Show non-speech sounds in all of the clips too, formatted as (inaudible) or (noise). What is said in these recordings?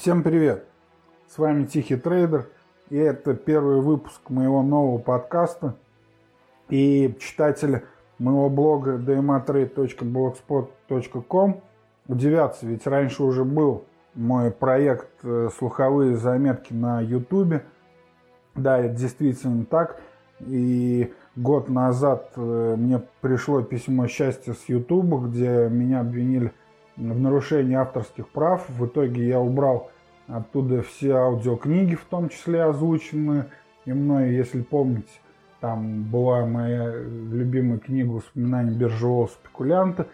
Всем привет! С вами Тихий Трейдер, и это первый выпуск моего нового подкаста. И читатели моего блога dmatrade.blogspot.com удивятся, ведь раньше уже был мой проект э, «Слуховые заметки» на YouTube. Да, это действительно так. И год назад э, мне пришло письмо счастья с YouTube, где меня обвинили в нарушении авторских прав. В итоге я убрал оттуда все аудиокниги, в том числе озвученные и мной, если помните. Там была моя любимая книга «Воспоминания биржевого спекулянта»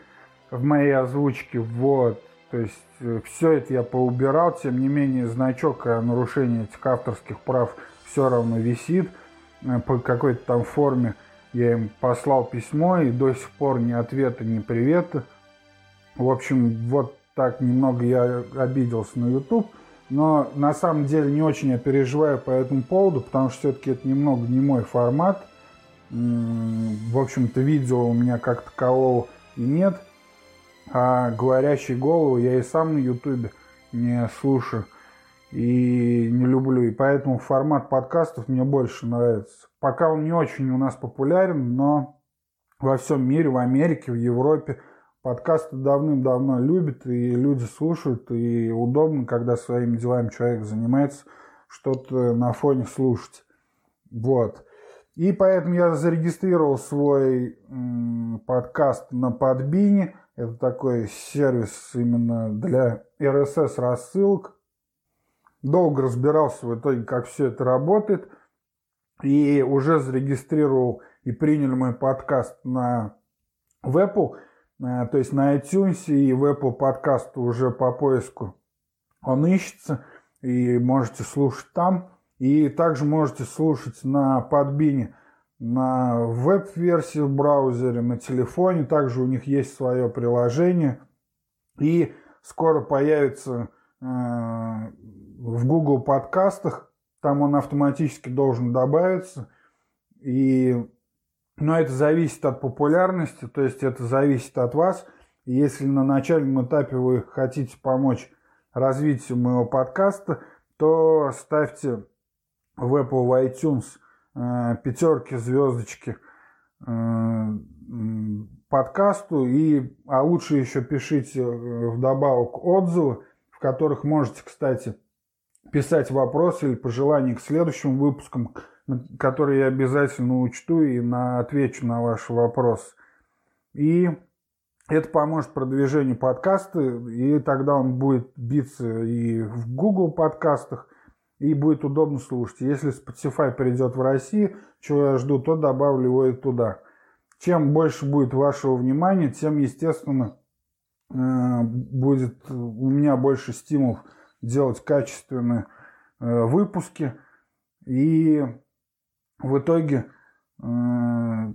в моей озвучке. Вот. То есть э, все это я поубирал, тем не менее значок о нарушении этих авторских прав все равно висит. Э, по какой-то там форме я им послал письмо и до сих пор ни ответа, ни привета. В общем, вот так немного я обиделся на YouTube. Но на самом деле не очень я переживаю по этому поводу, потому что все-таки это немного не мой формат. В общем-то, видео у меня как такового и нет. А говорящий голову я и сам на ютубе не слушаю и не люблю. И поэтому формат подкастов мне больше нравится. Пока он не очень у нас популярен, но во всем мире, в Америке, в Европе – Подкасты давным-давно любят, и люди слушают, и удобно, когда своими делами человек занимается, что-то на фоне слушать. Вот. И поэтому я зарегистрировал свой подкаст на Подбине. Это такой сервис именно для RSS рассылок. Долго разбирался в итоге, как все это работает. И уже зарегистрировал и приняли мой подкаст на в Apple. Э, то есть на iTunes и в Apple Podcast уже по поиску он ищется, и можете слушать там. И также можете слушать на подбине на веб-версии в браузере, на телефоне. Также у них есть свое приложение. И скоро появится э, в Google подкастах. Там он автоматически должен добавиться. И но это зависит от популярности, то есть это зависит от вас. Если на начальном этапе вы хотите помочь развитию моего подкаста, то ставьте в Apple в iTunes э, пятерки, звездочки э, подкасту, и, а лучше еще пишите э, вдобавок отзывы, в которых можете, кстати, писать вопросы или пожелания к следующим выпускам, которые я обязательно учту и на, отвечу на ваши вопросы. И это поможет продвижению подкаста, и тогда он будет биться и в Google подкастах, и будет удобно слушать. Если Spotify придет в Россию, чего я жду, то добавлю его и туда. Чем больше будет вашего внимания, тем, естественно, э, будет у меня больше стимулов делать качественные э, выпуски. И в итоге э,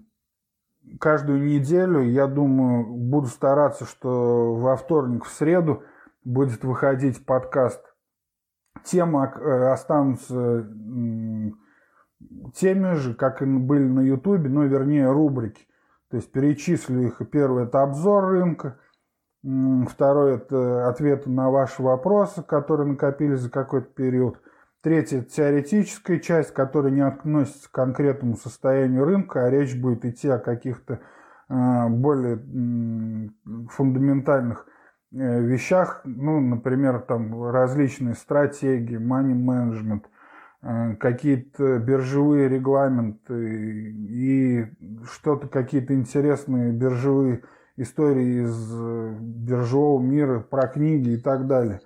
каждую неделю, я думаю, буду стараться, что во вторник, в среду будет выходить подкаст. Темы э, останутся теми же, как и были на Ютубе, но вернее рубрики. То есть перечислю их. Первый это обзор рынка, второй это ответы на ваши вопросы, которые накопились за какой-то период – Третья – теоретическая часть, которая не относится к конкретному состоянию рынка, а речь будет идти о каких-то э, более фундаментальных э, вещах, ну, например, там различные стратегии, money management, э, какие-то биржевые регламенты и что-то, какие-то интересные биржевые истории из биржевого мира, про книги и так далее.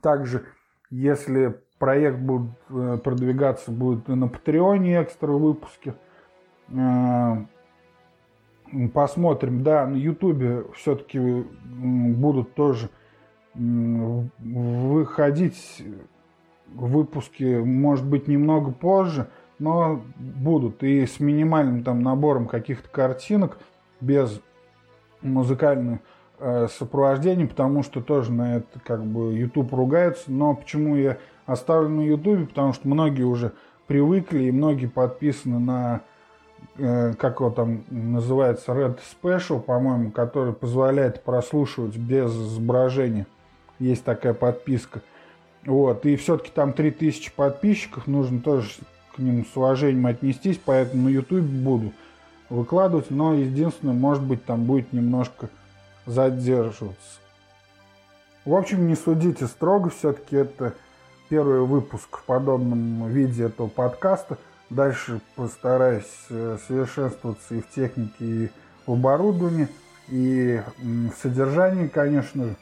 Также, если проект будет э, продвигаться будет на Патреоне экстра выпуски. Э, посмотрим. Да, на Ютубе все-таки будут тоже выходить выпуски, может быть, немного позже, но будут. И с минимальным там набором каких-то картинок, без музыкальных э, сопровождений, потому что тоже на это как бы YouTube ругается. Но почему я оставлю на ютубе, потому что многие уже привыкли и многие подписаны на, э, как его там называется, Red Special, по-моему, который позволяет прослушивать без изображения. Есть такая подписка. Вот, и все-таки там 3000 подписчиков, нужно тоже к ним с уважением отнестись, поэтому на YouTube буду выкладывать, но единственное, может быть, там будет немножко задерживаться. В общем, не судите строго, все-таки это первый выпуск в подобном виде этого подкаста. Дальше постараюсь э, совершенствоваться и в технике, и в оборудовании, и в содержании, конечно же.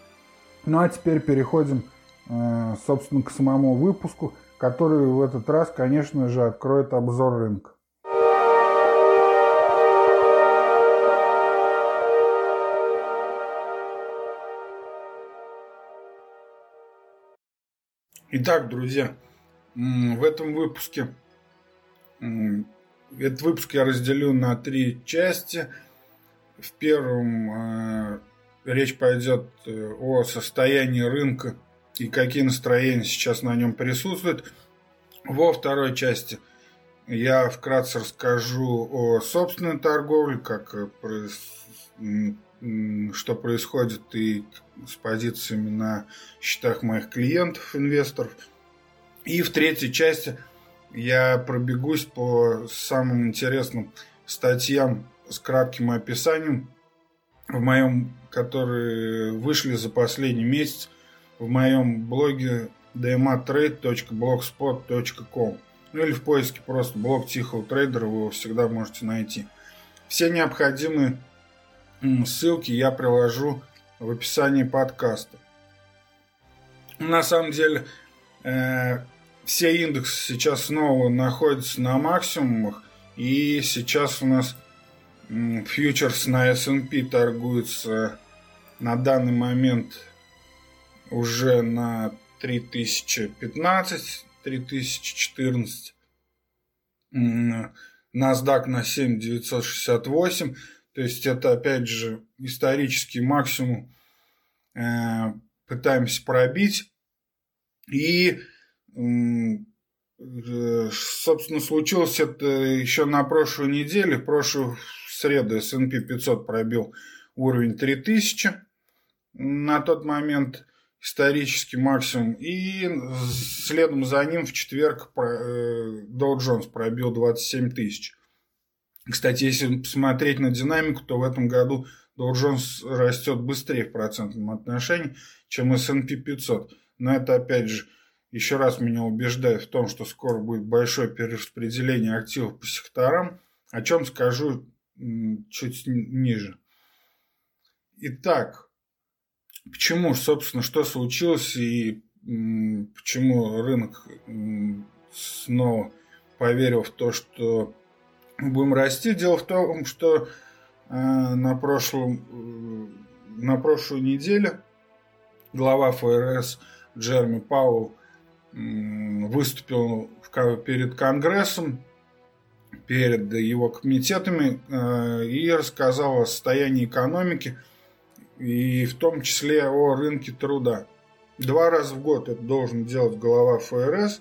Ну а теперь переходим, э, собственно, к самому выпуску, который в этот раз, конечно же, откроет обзор рынка. Итак, друзья, в этом выпуске, этот выпуск я разделю на три части. В первом э, речь пойдет э, о состоянии рынка и какие настроения сейчас на нем присутствуют. Во второй части я вкратце расскажу о собственной торговле, как э, что происходит и с позициями на счетах моих клиентов, инвесторов. И в третьей части я пробегусь по самым интересным статьям с кратким описанием в моем, которые вышли за последний месяц в моем блоге dmatrade.blogspot.com ну или в поиске просто блог Тихого трейдера вы его всегда можете найти. Все необходимые ссылки я приложу в описании подкаста. На самом деле, э, все индексы сейчас снова находятся на максимумах. И сейчас у нас э, фьючерс на S&P торгуется на данный момент уже на 3015, 3014. NASDAQ на 7968. То есть это, опять же, исторический максимум э, пытаемся пробить. И, э, собственно, случилось это еще на прошлой неделе. В прошлую среду S&P 500 пробил уровень 3000. На тот момент исторический максимум. И следом за ним в четверг э, Dow Jones пробил 27 тысяч. Кстати, если посмотреть на динамику, то в этом году Dow Jones растет быстрее в процентном отношении, чем S&P 500. Но это, опять же, еще раз меня убеждает в том, что скоро будет большое перераспределение активов по секторам, о чем скажу чуть ниже. Итак, почему, собственно, что случилось и почему рынок снова поверил в то, что будем расти. Дело в том, что э, на, прошлом, э, на прошлой неделе глава ФРС Джерми Пауэлл выступил перед Конгрессом, перед его комитетами э, и рассказал о состоянии экономики и в том числе о рынке труда. Два раза в год это должен делать глава ФРС.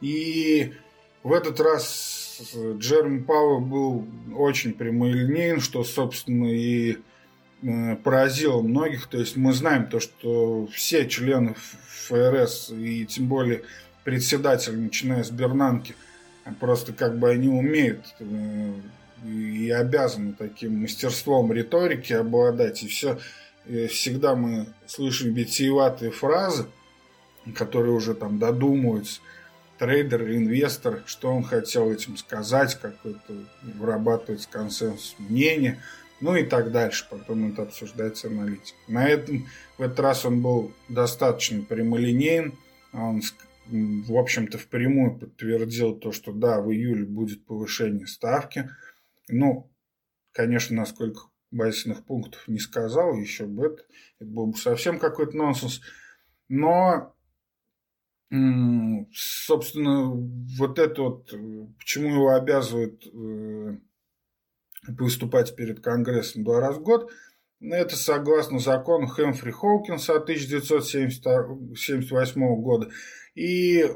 И в этот раз Джереми Пауэлл был очень прямолинейен, что, собственно, и э, поразило многих. То есть мы знаем то, что все члены ФРС и тем более председатель, начиная с Бернанки, просто как бы они умеют э, и обязаны таким мастерством риторики обладать. И все, всегда мы слышим витиеватые фразы, которые уже там додумываются трейдер, инвестор, что он хотел этим сказать, какой-то вырабатывается консенсус мнения, ну и так дальше. Потом это обсуждается аналитик. На этом в этот раз он был достаточно прямолинеен. Он, в общем-то, впрямую подтвердил то, что да, в июле будет повышение ставки. Ну, конечно, насколько базисных пунктов не сказал, еще бы это, это был бы совсем какой-то нонсенс. Но собственно, вот это вот, почему его обязывают э, выступать перед Конгрессом два раза в год, это согласно закону Хэмфри Хоукинса 1978 года. И э,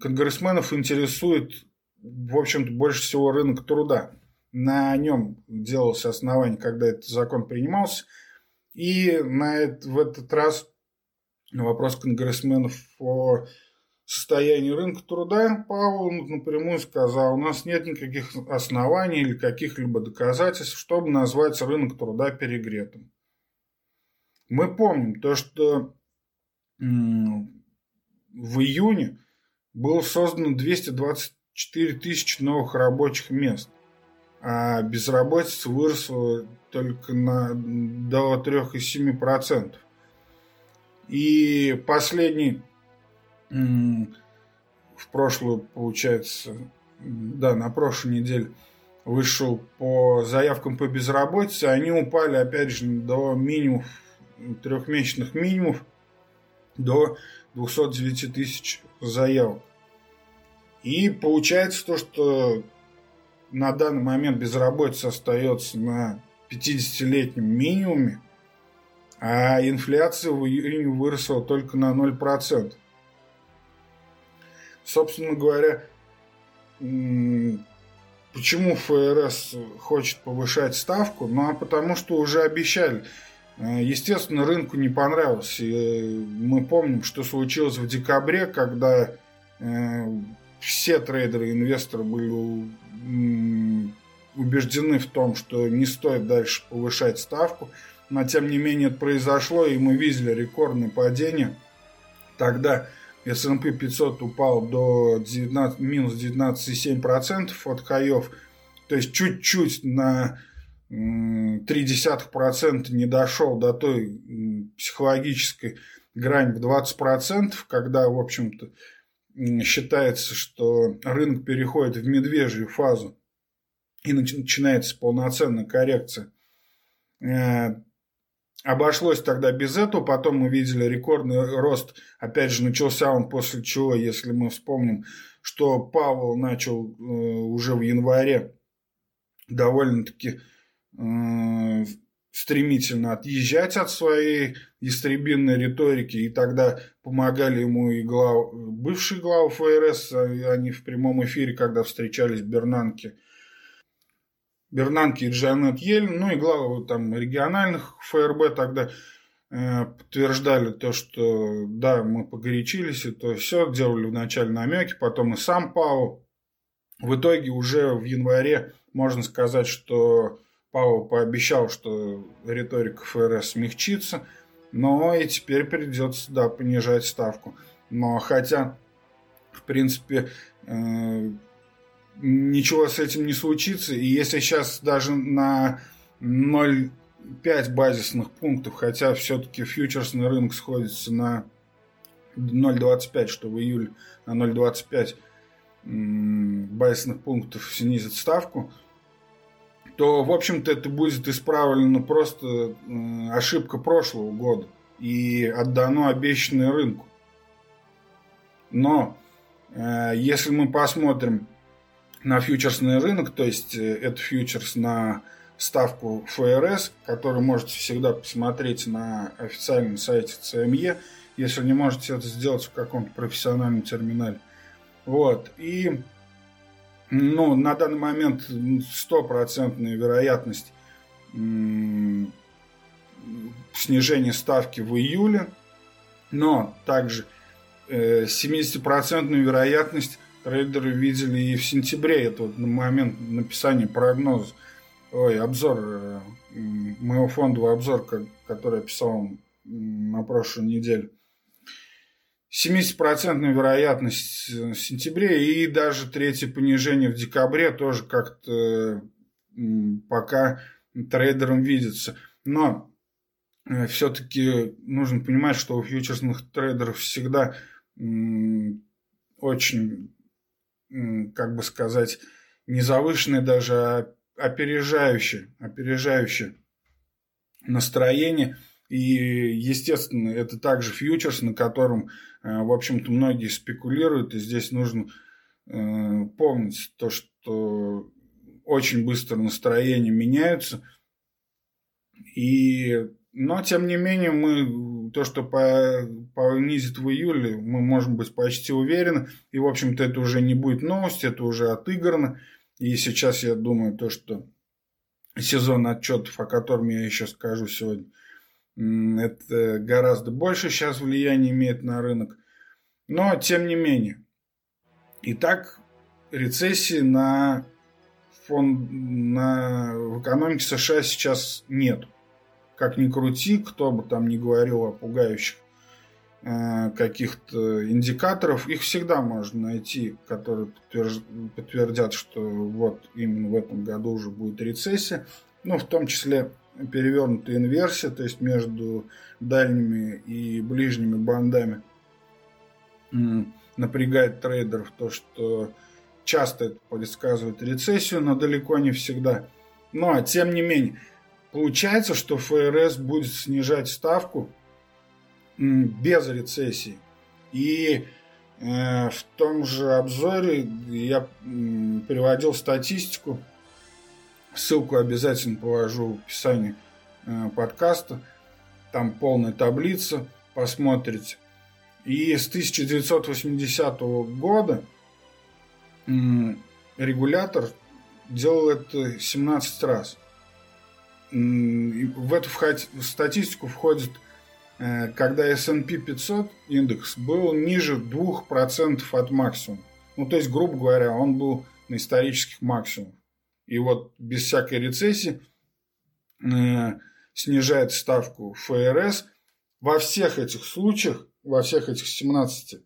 конгрессменов интересует, в общем-то, больше всего рынок труда. На нем делалось основание, когда этот закон принимался – И на это, в этот раз на вопрос конгрессменов о состоянии рынка труда Павел напрямую сказал, у нас нет никаких оснований или каких-либо доказательств, чтобы назвать рынок труда перегретым. Мы помним то, что в июне было создано 224 тысячи новых рабочих мест, а безработица выросла только на, до 3,7%. И последний в прошлую, получается, да, на прошлой неделе вышел по заявкам по безработице, они упали, опять же, до минимумов, трехмесячных минимумов, до 209 тысяч заявок. И получается то, что на данный момент безработица остается на 50-летнем минимуме, а инфляция в июне выросла только на 0%. Собственно говоря, почему ФРС хочет повышать ставку? Ну, а потому что уже обещали. Э, естественно, рынку не понравилось. И мы помним, что случилось в декабре, когда э, все трейдеры и инвесторы были убеждены в том, что не стоит дальше повышать ставку. Но тем не менее это произошло, и мы видели рекордное падение. Тогда S&P 500 упал до 19, минус 19,7% от хаев, то есть чуть-чуть на 0,3% не дошел до той психологической грани в 20%, когда, в общем-то, считается, что рынок переходит в медвежью фазу и начинается полноценная коррекция. Э, Обошлось тогда без этого, потом мы видели рекордный рост, опять же, начался он после чего, если мы вспомним, что Павел начал э, уже в январе довольно-таки э, стремительно отъезжать от своей истребинной риторики, и тогда помогали ему и глав... бывшие главы ФРС, а они в прямом эфире, когда встречались в Бернанке – Бернанке и Джанет Йеллен, ну и главы там региональных ФРБ тогда э, подтверждали то, что да, мы погорячились, и то все, делали вначале намеки, потом и сам Пау. В итоге уже в январе можно сказать, что Пау пообещал, что риторика ФРС смягчится, но и теперь придется, да, понижать ставку. Но хотя, в принципе, э, ничего с этим не случится. И если сейчас даже на 0,5 базисных пунктов, хотя все-таки фьючерсный рынок сходится на 0,25, что в июле на 0,25 базисных пунктов снизит ставку, то, в общем-то, это будет исправлено просто ошибка прошлого года и отдано обещанное рынку. Но э, если мы посмотрим на фьючерсный рынок, то есть э, это фьючерс на ставку ФРС, который можете всегда посмотреть на официальном сайте ЦМЕ, если не можете это сделать в каком-то профессиональном терминале. Вот. И ну, на данный момент стопроцентная вероятность снижения ставки в июле, но также 70% э, вероятность трейдеры видели и в сентябре, это вот на момент написания прогноза, ой, обзор, э, моего фондового обзор, который я писал на прошлой неделе. 70% вероятность в сентябре и даже третье понижение в декабре тоже как-то пока трейдерам видится. Но э, все-таки нужно понимать, что у фьючерсных трейдеров всегда очень как бы сказать, не завышенное даже, а опережающее, опережающее настроение. И, естественно, это также фьючерс, на котором, э, в общем-то, многие спекулируют. И здесь нужно э, помнить то, что очень быстро настроения меняются. И, но, тем не менее, мы то, что по, понизит в июле, мы можем быть почти уверены. И, в общем-то, это уже не будет новость, это уже отыграно. И сейчас я думаю, то, что сезон отчетов, о котором я еще скажу сегодня, Это гораздо больше сейчас влияние имеет на рынок. Но тем не менее. Итак, рецессии на фон на, в экономике США сейчас нет. Как ни крути, кто бы там ни говорил о пугающих э, каких-то индикаторов, их всегда можно найти, которые подтвердят, что вот именно в этом году уже будет рецессия. Ну, в том числе перевернутая инверсия, то есть между дальними и ближними бандами напрягает трейдеров то, что часто это предсказывает рецессию, но далеко не всегда. Но, тем не менее, получается, что ФРС будет снижать ставку без рецессии. И э, в том же обзоре я приводил статистику, ссылку обязательно положу в описании э, подкаста, там полная таблица, посмотрите. И с 1980 года регулятор делал это 17 раз. В эту статистику входит, э, когда S&P 500 индекс был ниже 2% от максимума. Ну, то есть, грубо говоря, он был на исторических максимумах. И вот без всякой рецессии э, снижает ставку ФРС. Во всех этих случаях, во всех этих 17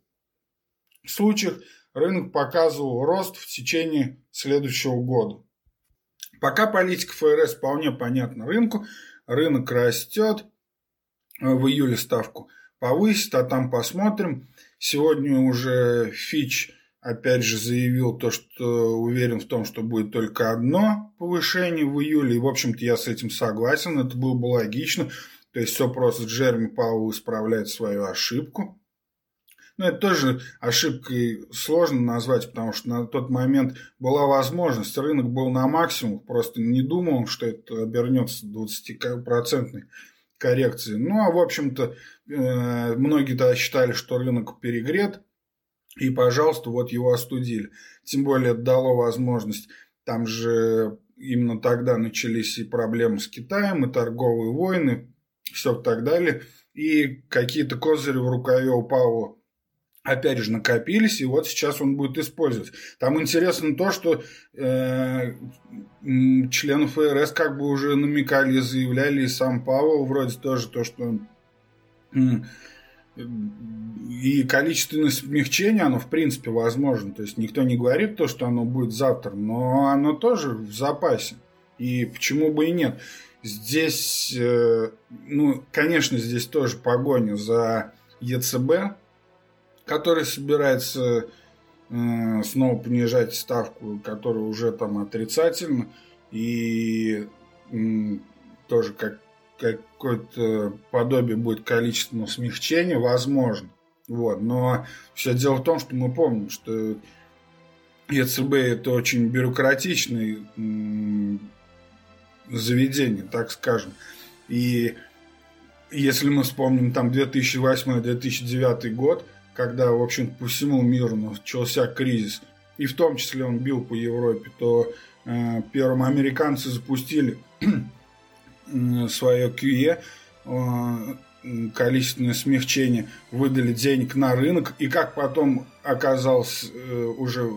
случаях рынок показывал рост в течение следующего года. Пока политика ФРС вполне понятна рынку, рынок растет, в июле ставку повысит, а там посмотрим. Сегодня уже Фич опять же заявил то, что уверен в том, что будет только одно повышение в июле. И, в общем-то, я с этим согласен. Это было бы логично. То есть все просто Джереми Пауэлл исправляет свою ошибку. Ну, это тоже ошибкой сложно назвать, потому что на тот момент была возможность, рынок был на максимум, просто не думал, что это обернется 20% коррекцией. Ну, а в общем-то, э, многие тогда считали, что рынок перегрет, и, пожалуйста, вот его остудили. Тем более, это дало возможность, там же именно тогда начались и проблемы с Китаем, и торговые войны, все так далее. И какие-то козыри в рукаве у опять же, накопились, и вот сейчас он будет использовать. Там интересно то, что э, члены ФРС как бы уже намекали, заявляли, и сам Павел вроде тоже то, что э, и количественное смягчение, оно в принципе возможно. То есть никто не говорит то, что оно будет завтра, но оно тоже в запасе. И почему бы и нет. Здесь, э, ну, конечно, здесь тоже погоня за ЕЦБ, который собирается э, снова понижать ставку, которая уже там отрицательна, и э, тоже как какое-то подобие будет количественного смягчения, возможно. Вот. Но все дело в том, что мы помним, что ЕЦБ это очень бюрократичное заведение, так скажем. И если мы вспомним там 2008-2009 год, когда, в общем по всему миру начался кризис, и в том числе он бил по Европе, то э, первым американцы запустили (clears throat) э, свое QE, э, количественное смягчение, выдали денег на рынок, и как потом оказалось э, уже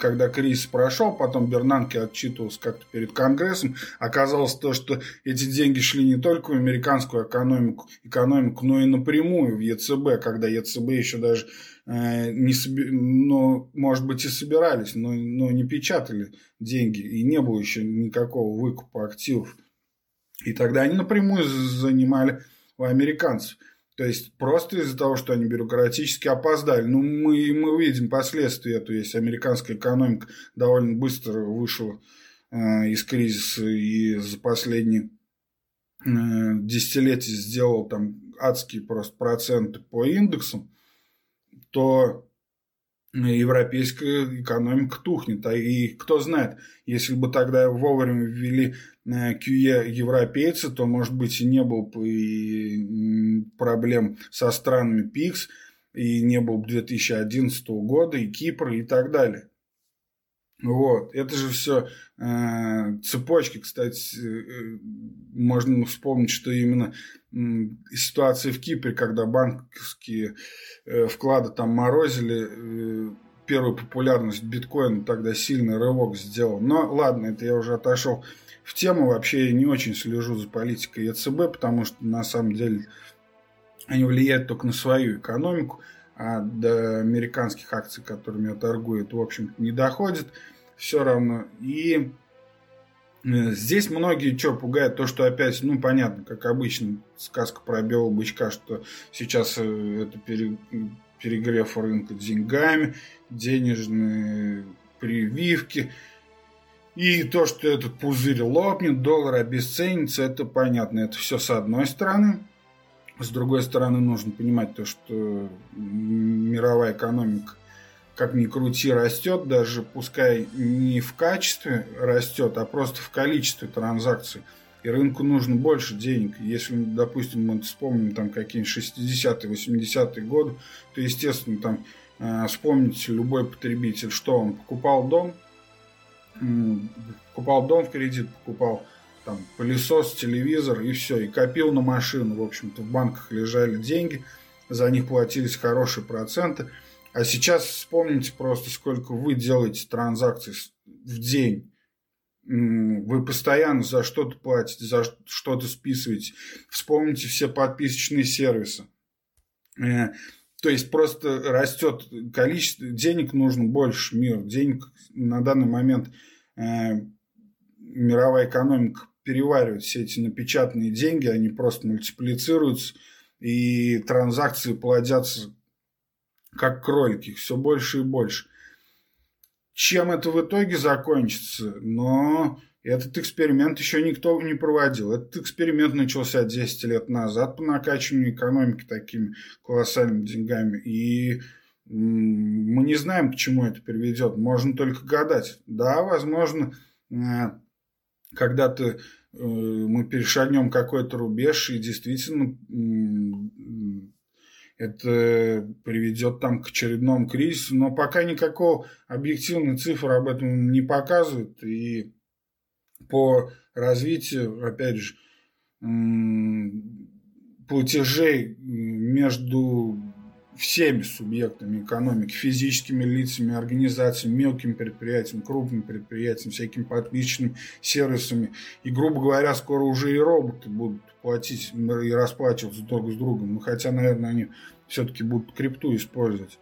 когда кризис прошел, потом Бернанке отчитывался как-то перед Конгрессом, оказалось то, что эти деньги шли не только в американскую экономику, экономику но и напрямую в ЕЦБ, когда ЕЦБ еще даже э, не соби... ну, может быть, и собирались, но, но не печатали деньги, и не было еще никакого выкупа активов. И тогда они напрямую занимали у американцев. То есть просто из-за того, что они бюрократически опоздали. Ну, мы, мы видим последствия. То есть американская экономика довольно быстро вышла э, из кризиса и за последние э, десятилетия сделал там адские просто проценты по индексам, то европейская экономика тухнет. А и кто знает, если бы тогда вовремя ввели QE европейцы, то, может быть, и не было бы и проблем со странами ПИКС, и не было бы 2011 года, и Кипр, и так далее. Вот, это же все э, цепочки, кстати, э, можно вспомнить, что именно э, ситуация в Кипре, когда банковские э, вклады там морозили, э, первую популярность биткоина тогда сильный рывок сделал. Но ладно, это я уже отошел в тему. Вообще не очень слежу за политикой ЕЦБ, потому что на самом деле они влияют только на свою экономику, а до американских акций, которыми я торгую, это, в общем-то, не доходит все равно. И э, здесь многие что пугают, то, что опять, ну, понятно, как обычно, сказка про белого бычка, что сейчас э, это пере, перегрев рынка деньгами, денежные прививки. И то, что этот пузырь лопнет, доллар обесценится, это понятно. Это все с одной стороны. С другой стороны, нужно понимать то, что мировая экономика как ни крути, растет, даже пускай не в качестве растет, а просто в количестве транзакций. И рынку нужно больше денег. Если, допустим, мы вспомним там какие-нибудь 60-е, 80-е годы, то, естественно, там э, вспомните любой потребитель, что он покупал дом, покупал дом в кредит, покупал там пылесос, телевизор и все, и копил на машину. В общем-то, в банках лежали деньги, за них платились хорошие проценты – а сейчас вспомните просто, сколько вы делаете транзакций в день. Вы постоянно за что-то платите, за что-то списываете. Вспомните все подписочные сервисы. То есть просто растет количество, денег нужно больше мир. Денег на данный момент э, мировая экономика переваривает все эти напечатанные деньги, они просто мультиплицируются, и транзакции плодятся как кролики, все больше и больше. Чем это в итоге закончится? Но этот эксперимент еще никто не проводил. Этот эксперимент начался 10 лет назад по накачиванию экономики такими колоссальными деньгами. И мы не знаем, к чему это приведет. Можно только гадать. Да, возможно, э, когда-то э, мы перешагнем какой-то рубеж, и действительно это приведет там к очередному кризису, но пока никакого объективной цифры об этом не показывают. И по развитию, опять же, платежей между всеми субъектами экономики, физическими лицами, организациями, мелкими предприятиями, крупными предприятиями, всякими подписчиками, сервисами. И, грубо говоря, скоро уже и роботы будут платить и расплачиваться друг с другом. Ну, хотя, наверное, они все-таки будут крипту использовать.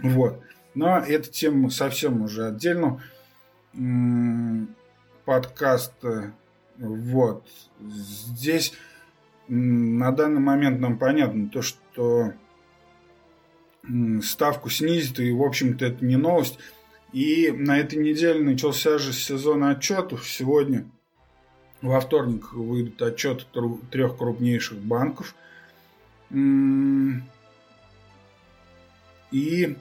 Вот. Но эта тема совсем уже отдельно. Подкаст. Вот. Здесь на данный момент нам понятно то, что ставку снизит, и, в общем-то, это не новость. И на этой неделе начался же сезон отчетов. Сегодня, во вторник, выйдут отчеты трех крупнейших банков. И,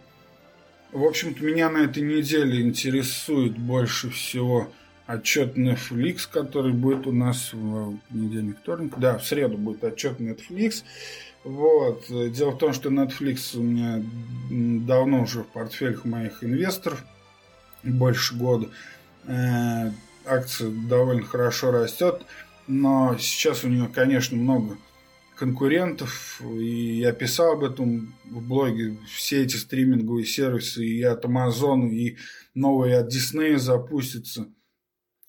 в общем-то, меня на этой неделе интересует больше всего отчет Netflix, который будет у нас в понедельник, вторник. Да, в среду будет отчет Netflix. Вот. Дело в том, что Netflix у меня давно уже в портфелях моих инвесторов, больше года. Э, акция довольно хорошо растет, но сейчас у нее, конечно, много конкурентов, и я писал об этом в блоге, все эти стриминговые сервисы и от Amazon, и новые от Disney запустятся,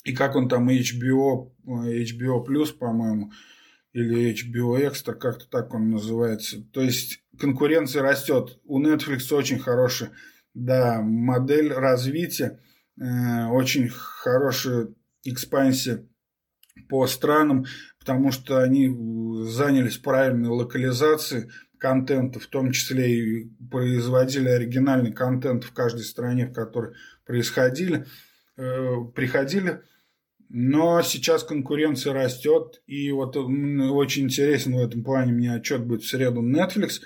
и как он там HBO, HBO Plus, по-моему, или HBO Extra, как-то так он называется. То есть конкуренция растет. У Netflix очень хорошая да, модель развития, э, очень хорошая экспансия по странам, потому что они занялись правильной локализацией контента, в том числе и производили оригинальный контент в каждой стране, в которой происходили, э, приходили. Но сейчас конкуренция растет, и вот очень интересен в этом плане мне отчет будет в среду Netflix.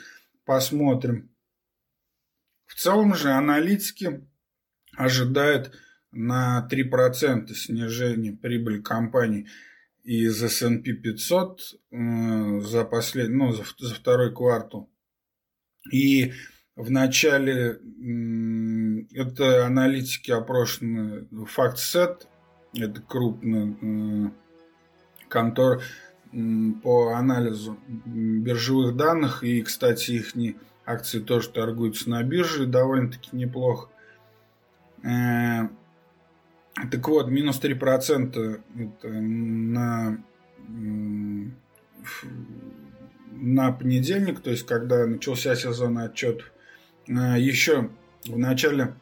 Посмотрим. В целом же аналитики ожидают на 3% снижения прибыли компании из S&P 500 э, за, послед... ну, за, за второй квартал. И в начале это аналитики опрошены FactSet, это крупный контор по анализу биржевых данных, и, кстати, их акции тоже торгуются на бирже довольно-таки неплохо. Э, так вот, минус 3% это на, на понедельник, то есть когда начался сезон отчетов. Э, Еще в начале,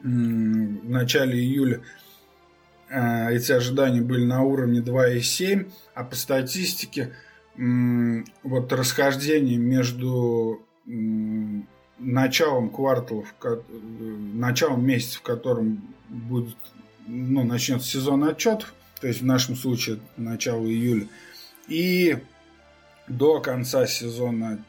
в начале июля э, эти ожидания были на уровне 2,7, а по статистике вот расхождение между началом квартала, началом месяца, в котором будет, ну, начнется сезон отчетов, то есть в нашем случае начало июля, и до конца сезона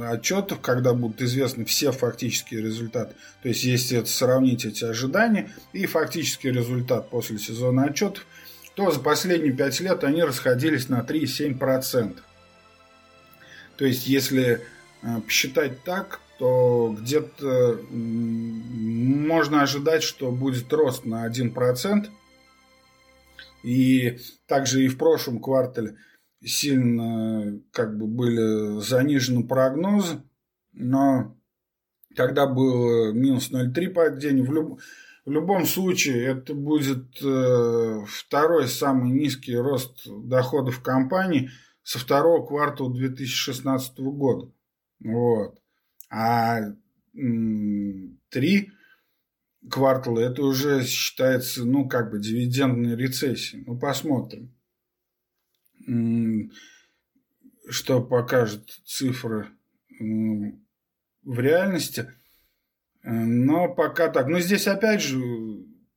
отчетов, когда будут известны все фактические результаты. То есть, если это сравнить эти ожидания и фактический результат после сезона отчетов, то за последние 5 лет они расходились на 3,7%. То есть, если э, посчитать так, то где-то можно ожидать, что будет рост на 1%. И также и в прошлом квартале сильно как бы были занижены прогнозы, но когда был минус 0,3 падение, в, люб, в любом случае это будет э, второй самый низкий рост доходов компании со второго квартала 2016 года. Вот. А три квартала это уже считается, ну, как бы дивидендной рецессией. Ну, посмотрим что покажут цифры в реальности. Но пока так. Но здесь опять же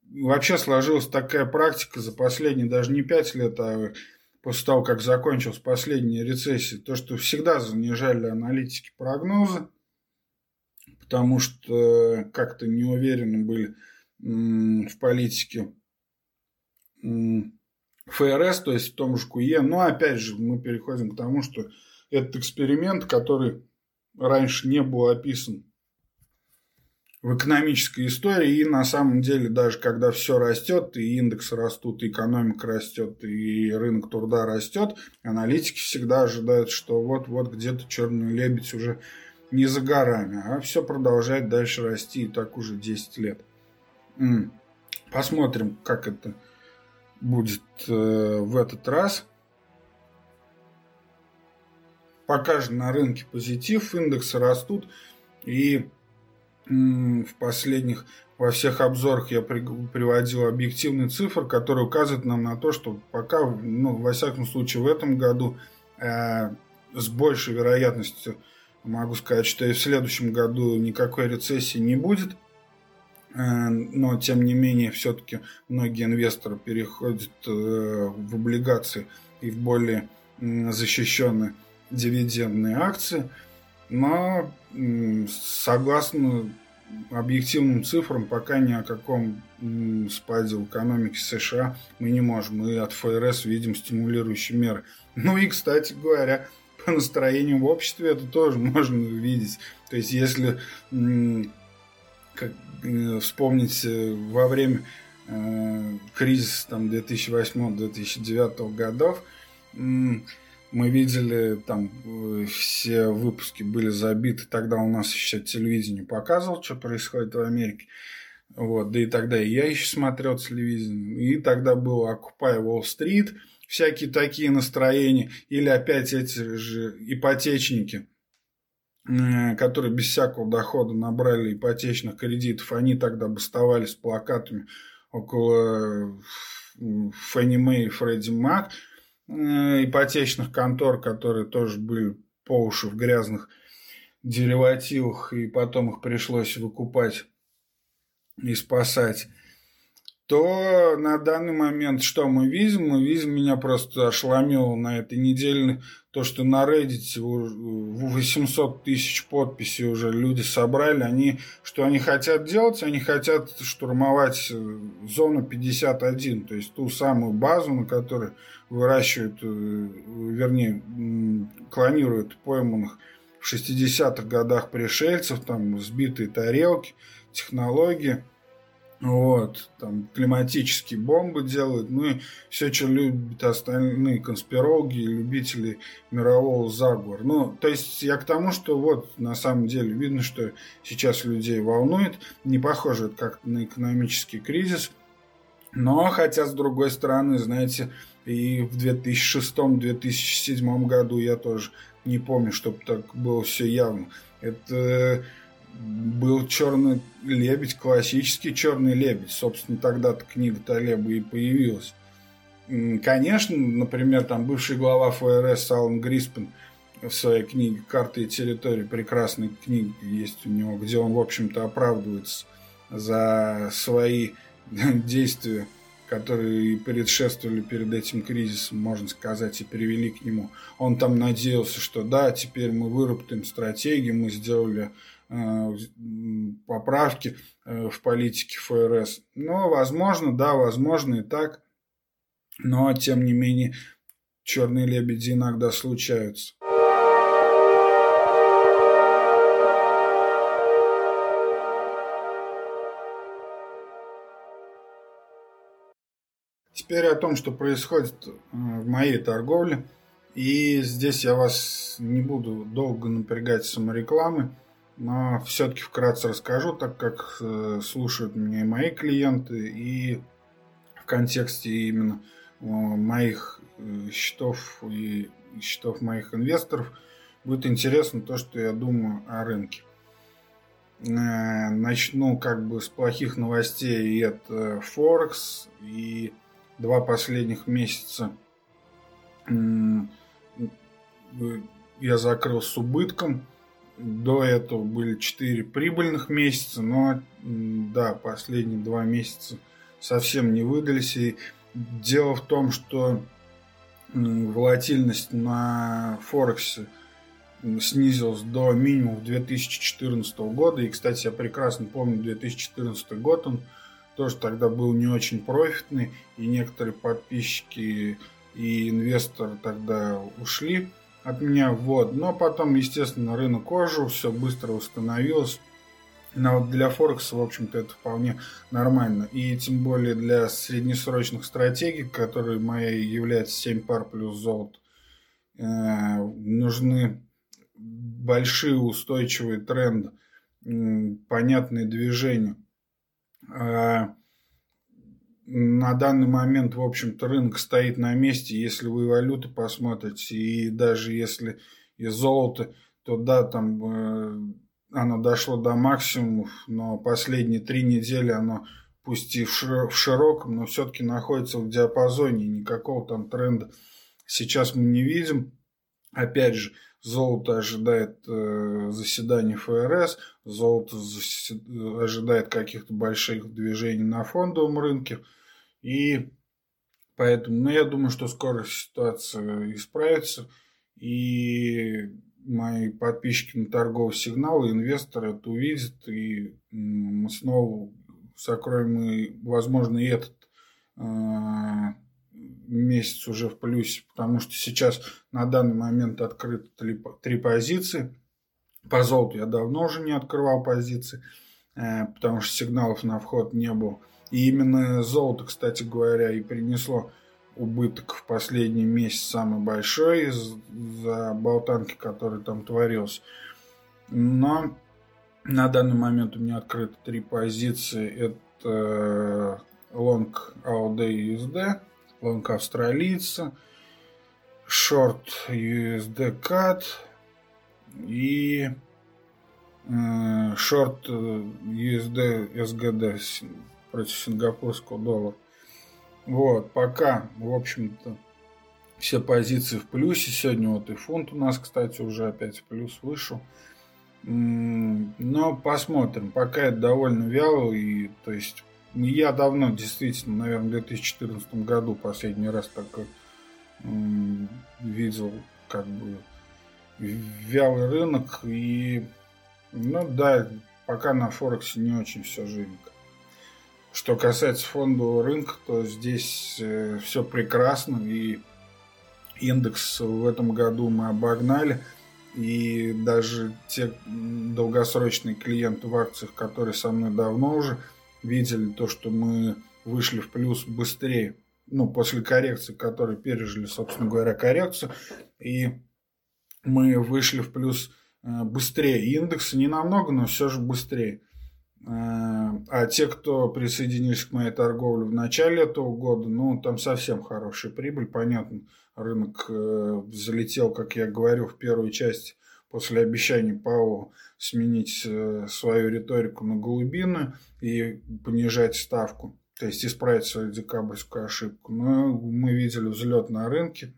вообще сложилась такая практика за последние даже не пять лет, а после того, как закончилась последняя рецессия, то, что всегда занижали аналитики прогнозы, потому что как-то не уверены были в политике ФРС, то есть в том же КУЕ. Но опять же мы переходим к тому, что этот эксперимент, который раньше не был описан в экономической истории, и на самом деле даже когда все растет, и индексы растут, и экономика растет, и рынок труда растет, аналитики всегда ожидают, что вот-вот где-то черный лебедь уже не за горами, а все продолжает дальше расти, и так уже 10 лет. Посмотрим, как это будет э, в этот раз. Пока же на рынке позитив, индексы растут. И в последних, во всех обзорах я приводил объективные цифры, которые указывают нам на то, что пока, ну, во всяком случае, в этом году э, с большей вероятностью могу сказать, что и в следующем году никакой рецессии не будет – но тем не менее все-таки многие инвесторы переходят э, в облигации и в более защищенные дивидендные акции. Но согласно объективным цифрам, пока ни о каком спаде в экономике США мы не можем. Мы от ФРС видим стимулирующие меры. Ну и, кстати говоря, по настроению в обществе это тоже (laughs) можно увидеть. То есть, если как, э, вспомнить э, во время э, кризиса там 2008-2009 годов, мы видели там э, все выпуски были забиты, тогда у нас еще телевидение показывал, что происходит в Америке. Вот, да и тогда и я еще смотрел телевидение. И тогда было Occupy Wall Street, всякие такие настроения. Или опять эти же ипотечники – которые без всякого дохода набрали ипотечных кредитов, они тогда бастовали с плакатами около Фенни Мэй и Фредди Мак, ипотечных контор, которые тоже были по уши в грязных деривативах, и потом их пришлось выкупать и спасать то на данный момент что мы видим? Мы видим, меня просто ошеломило на этой неделе то, что на Reddit 800 тысяч подписей уже люди собрали. Они, что они хотят делать? Они хотят штурмовать э, зону 51, то есть ту самую базу, на которой выращивают, э, вернее, клонируют пойманных в 60-х годах пришельцев, там сбитые тарелки, технологии – вот, там климатические бомбы делают, ну и все, что любят остальные конспирологи, любители мирового заговора. Ну, то есть я к тому, что вот на самом деле видно, что сейчас людей волнует, не похоже это как на экономический кризис, но хотя с другой стороны, знаете, и в 2006-2007 году я тоже не помню, чтобы так было все явно. Это был черный лебедь, классический черный лебедь. Собственно, тогда-то книга Талеба и появилась. Конечно, например, там бывший глава ФРС Алан Гриспен в своей книге «Карты и территории» прекрасной книги есть у него, где он, в общем-то, оправдывается за свои (laughs) действия, которые предшествовали перед этим кризисом, можно сказать, и привели к нему. Он там надеялся, что да, теперь мы выработаем стратегию, мы сделали поправки э, в политике ФРС. Но, возможно, да, возможно и так. Но, тем не менее, черные лебеди иногда случаются. Теперь о том, что происходит э, в моей торговле. И здесь я вас не буду долго напрягать саморекламой. Но все-таки вкратце расскажу, так как э, слушают меня и мои клиенты, и в контексте именно э, моих э, счетов и счетов моих инвесторов будет интересно то, что я думаю о рынке. Начну как бы с плохих новостей, и это Форекс, и два последних месяца я закрыл с убытком – до этого были 4 прибыльных месяца, но да, последние два месяца совсем не выдались. И дело в том, что волатильность на Форексе снизилась до минимума 2014 года. И, кстати, я прекрасно помню 2014 год, он тоже тогда был не очень профитный, и некоторые подписчики и инвесторы тогда ушли от меня. Вот. Но потом, естественно, рынок кожу, все быстро установилось. Но вот для Форекса, в общем-то, это вполне нормально. И тем более для среднесрочных стратегий, которые моей являются 7 пар плюс золото, э, нужны большие устойчивые тренды, понятные движения. А на данный момент, в общем-то, рынок стоит на месте. Если вы валюты посмотрите, и даже если из золота, то да, там э, оно дошло до максимумов, но последние три недели оно, пусть и в, шир, в широком, но все-таки находится в диапазоне. Никакого там тренда сейчас мы не видим. Опять же, золото ожидает э, заседания ФРС, золото засед... ожидает каких-то больших движений на фондовом рынке. И поэтому, ну, я думаю, что скоро ситуация исправится. И мои подписчики на торговый сигнал, инвесторы это увидят. И мы снова закроем, и, возможно, и этот э, месяц уже в плюсе, потому что сейчас на данный момент открыты три, три позиции. По золоту я давно уже не открывал позиции, э, потому что сигналов на вход не было. И именно золото, кстати говоря, и принесло убыток в последний месяц самый большой из-за болтанки, который там творился. Но на данный момент у меня открыты три позиции. Это long AUD USD, long австралийца, short USD CAD и э, short USD SGD против сингапурского доллара. Вот, пока, в общем-то, все позиции в плюсе. Сегодня вот и фунт у нас, кстати, уже опять в плюс вышел. Но посмотрим. Пока это довольно вяло. И, то есть, я давно, действительно, наверное, в 2014 году последний раз такой видел как бы вялый рынок. И, ну да, пока на Форексе не очень все живенько. Что касается фондового рынка, то здесь э, все прекрасно. И индекс в этом году мы обогнали. И даже те долгосрочные клиенты в акциях, которые со мной давно уже видели то, что мы вышли в плюс быстрее, ну, после коррекции, которые пережили, собственно говоря, коррекцию, и мы вышли в плюс э, быстрее. Индексы не намного, но все же быстрее. А те, кто присоединились к моей торговле в начале этого года, ну, там совсем хорошая прибыль, понятно. Рынок э, залетел, как я говорю, в первой части после обещаний ПАО сменить э, свою риторику на голубиную и понижать ставку, то есть исправить свою декабрьскую ошибку. Но мы видели взлет на рынке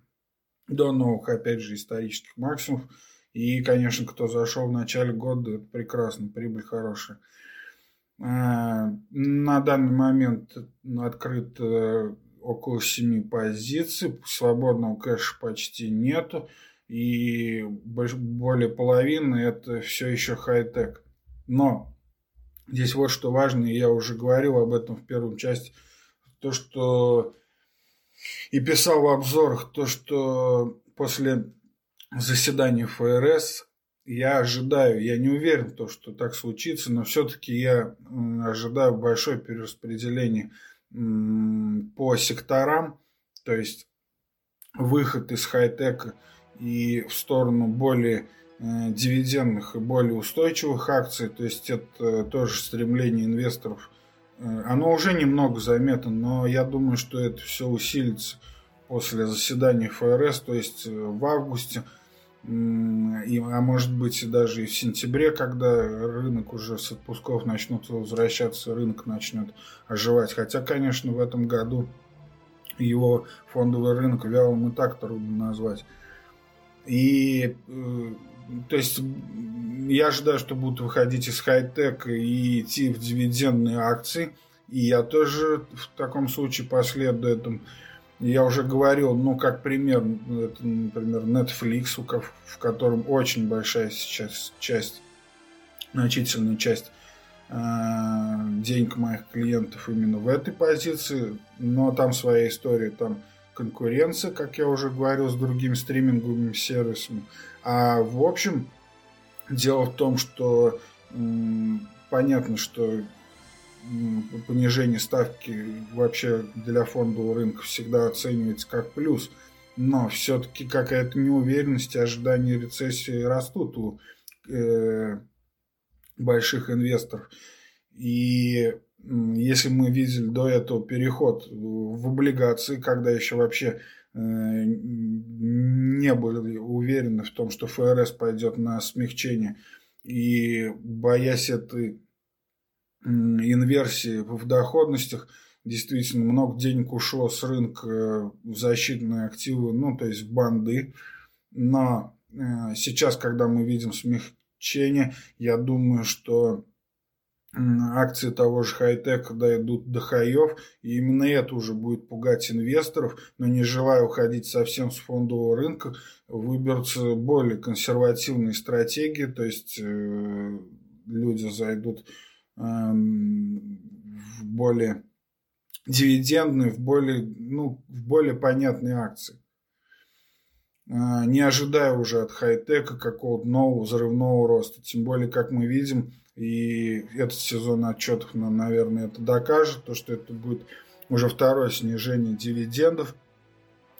до новых, опять же, исторических максимумов. И, конечно, кто зашел в начале года, это прекрасно, прибыль хорошая. Э, на данный момент открыт э, около 7 позиций, свободного кэша почти нету, и более половины это все еще хай-тек. Но здесь вот что важно, и я уже говорил об этом в первом части, то, что и писал в обзорах, то, что после заседания ФРС я ожидаю, я не уверен, то, что так случится, но все-таки я ожидаю большое перераспределение по секторам, то есть выход из хай-тека и в сторону более э, дивидендных и более устойчивых акций, то есть это тоже стремление инвесторов. Э, оно уже немного заметно, но я думаю, что это все усилится после заседания ФРС, то есть э, в августе – и, а может быть даже и в сентябре, когда рынок уже с отпусков начнут возвращаться, рынок начнет оживать. Хотя, конечно, в этом году его фондовый рынок вялым и так трудно назвать. И э, то есть я ожидаю, что будут выходить из хай-тека и идти в дивидендные акции. И я тоже в таком случае последую этому я уже говорил, ну, как пример, это, например, Netflix, в котором очень большая сейчас часть, значительная часть э, денег моих клиентов именно в этой позиции, но там своя история, там конкуренция, как я уже говорил, с другими стриминговыми сервисами. А в общем, дело в том, что м, понятно, что понижение ставки вообще для фондового рынка всегда оценивается как плюс, но все-таки какая-то неуверенность и ожидания рецессии растут у э, больших инвесторов. И если мы видели до этого переход в облигации, когда еще вообще э, не были уверены в том, что ФРС пойдет на смягчение, и боясь этой инверсии в доходностях. Действительно, много денег ушло с рынка э, в защитные активы, ну, то есть в банды. Но э, сейчас, когда мы видим смягчение, я думаю, что акции того же хай-тека дойдут до хаев, и именно это уже будет пугать инвесторов, но не желая уходить совсем с фондового рынка, выберутся более консервативные стратегии, то есть э, люди зайдут в более дивидендные, в более, ну, в более понятные акции. Э, не ожидая уже от хай-тека какого-то нового взрывного роста. Тем более, как мы видим, и этот сезон отчетов, наверное, это докажет, то, что это будет уже второе снижение дивидендов.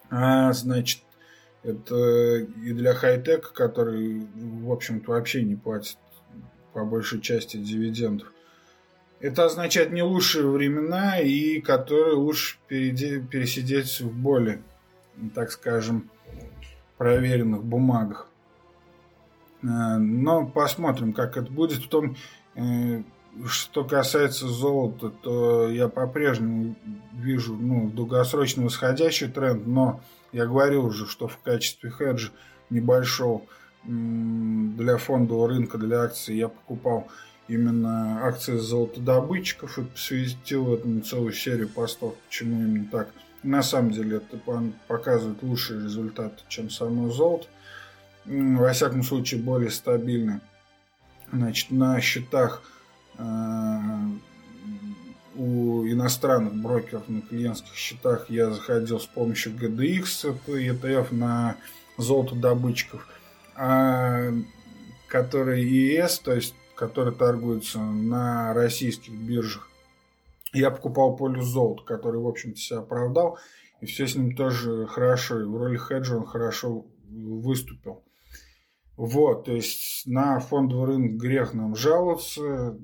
А, значит, это и для хай-тека, который, в общем-то, вообще не платит по большей части дивидендов. Это означает не лучшие времена и которые лучше пересидеть в более, так скажем, проверенных бумагах. Э, но посмотрим, как это будет. Потом, э, что касается золота, то я по-прежнему вижу ну, долгосрочный восходящий тренд, но я говорил уже, что в качестве хеджа небольшого для фондового рынка, для акций я покупал именно акции золотодобытчиков и посвятил этому целую серию постов, почему именно так. На самом деле это показывает лучшие результаты, чем само золото. Во всяком случае, более стабильно. Значит, на счетах э, у иностранных брокеров на клиентских счетах я заходил с помощью GDX, ETF на золотодобытчиков. а, который ЕС, то есть который торгуется на российских биржах. Я покупал полюс золота, который, в общем-то, себя оправдал. И все с ним тоже хорошо. И в роли хеджа он хорошо выступил. Вот, то есть на фондовый рынок грех нам жаловаться,